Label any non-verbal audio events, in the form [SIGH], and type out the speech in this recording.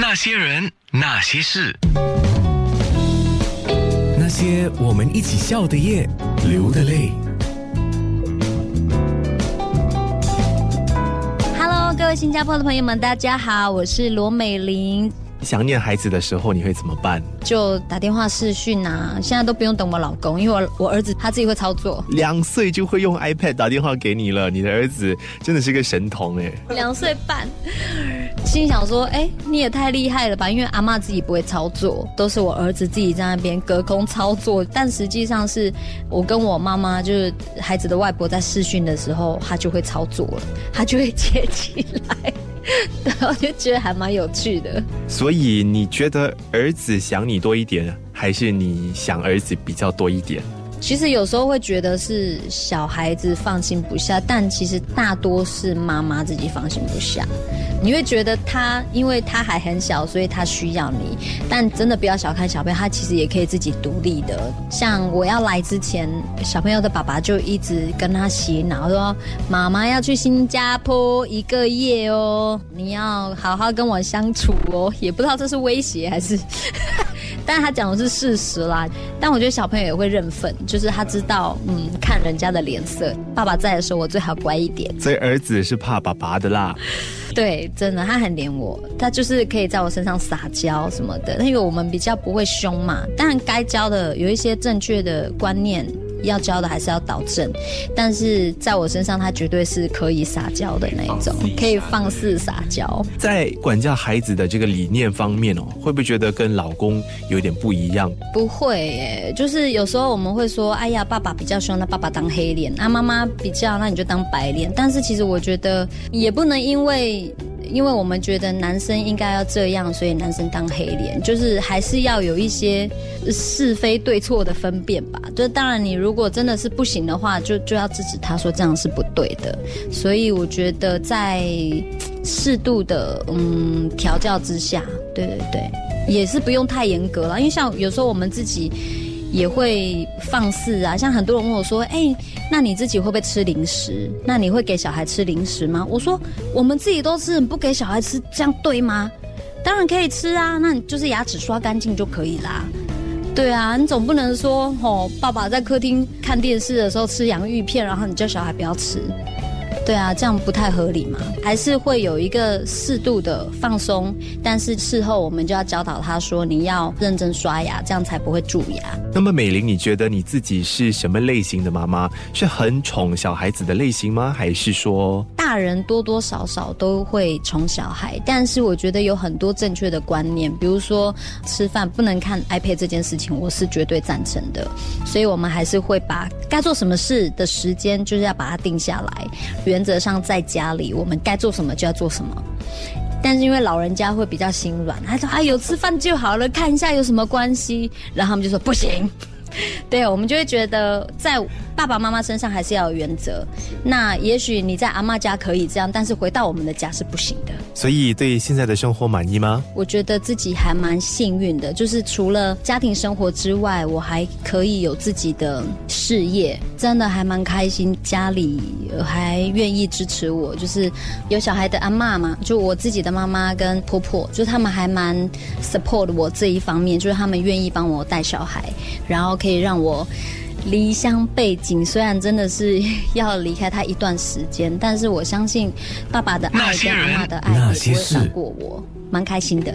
那些人，那些事，那些我们一起笑的夜，流的泪。Hello，各位新加坡的朋友们，大家好，我是罗美玲。想念孩子的时候，你会怎么办？就打电话视讯啊，现在都不用等我老公，因为我我儿子他自己会操作。两岁就会用 iPad 打电话给你了，你的儿子真的是个神童哎！两岁半，心想说，哎、你也太厉害了吧？因为阿妈自己不会操作，都是我儿子自己在那边隔空操作。但实际上是我跟我妈妈，就是孩子的外婆在视讯的时候，他就会操作了，他就会接起来。[LAUGHS] 然后就觉得还蛮有趣的。所以你觉得儿子想你多一点，还是你想儿子比较多一点？其实有时候会觉得是小孩子放心不下，但其实大多是妈妈自己放心不下。你会觉得他，因为他还很小，所以他需要你。但真的不要小看小朋友，他其实也可以自己独立的。像我要来之前，小朋友的爸爸就一直跟他洗脑说：“妈妈要去新加坡一个月哦，你要好好跟我相处哦。”也不知道这是威胁还是。但是他讲的是事实啦，但我觉得小朋友也会认份，就是他知道，嗯，看人家的脸色。爸爸在的时候，我最好乖一点。所以儿子是怕爸爸的啦。对，真的，他很黏我，他就是可以在我身上撒娇什么的。因为我们比较不会凶嘛，当然该教的有一些正确的观念要教的还是要导正，但是在我身上，他绝对是可以撒娇的那一种，可以放肆撒娇。在管教孩子的这个理念方面哦，会不会觉得跟老公有点不一样？不会耶，就是有时候我们会说，哎呀，爸爸比较凶，那爸爸当黑脸；那妈妈比较，那你就当白脸。但是其实我觉得也不能因为。因为我们觉得男生应该要这样，所以男生当黑脸，就是还是要有一些是非对错的分辨吧。就当然，你如果真的是不行的话，就就要制止他说这样是不对的。所以我觉得在适度的嗯调教之下，对对对，也是不用太严格了。因为像有时候我们自己。也会放肆啊，像很多人问我说：“哎，那你自己会不会吃零食？那你会给小孩吃零食吗？”我说：“我们自己都吃，你不给小孩吃，这样对吗？当然可以吃啊，那你就是牙齿刷干净就可以啦。对啊，你总不能说哦，爸爸在客厅看电视的时候吃洋芋片，然后你叫小孩不要吃。”对啊，这样不太合理嘛，还是会有一个适度的放松，但是事后我们就要教导他说，你要认真刷牙，这样才不会蛀牙。那么美玲，你觉得你自己是什么类型的妈妈？是很宠小孩子的类型吗？还是说大人多多少少都会宠小孩？但是我觉得有很多正确的观念，比如说吃饭不能看 iPad 这件事情，我是绝对赞成的。所以我们还是会把该做什么事的时间，就是要把它定下来。原则上在家里，我们该做什么就要做什么。但是因为老人家会比较心软，他说：“啊，有吃饭就好了，看一下有什么关系。”然后他们就说：“不行。” [LAUGHS] 对，我们就会觉得在爸爸妈妈身上还是要有原则。那也许你在阿妈家可以这样，但是回到我们的家是不行的。所以对现在的生活满意吗？我觉得自己还蛮幸运的，就是除了家庭生活之外，我还可以有自己的事业，真的还蛮开心。家里还愿意支持我，就是有小孩的阿妈嘛，就我自己的妈妈跟婆婆，就他们还蛮 support 我这一方面，就是他们愿意帮我带小孩，然后可以让我。离乡背井，虽然真的是 [LAUGHS] 要离开他一段时间，但是我相信爸爸的爱跟阿妈的爱也不会少过我，蛮开心的。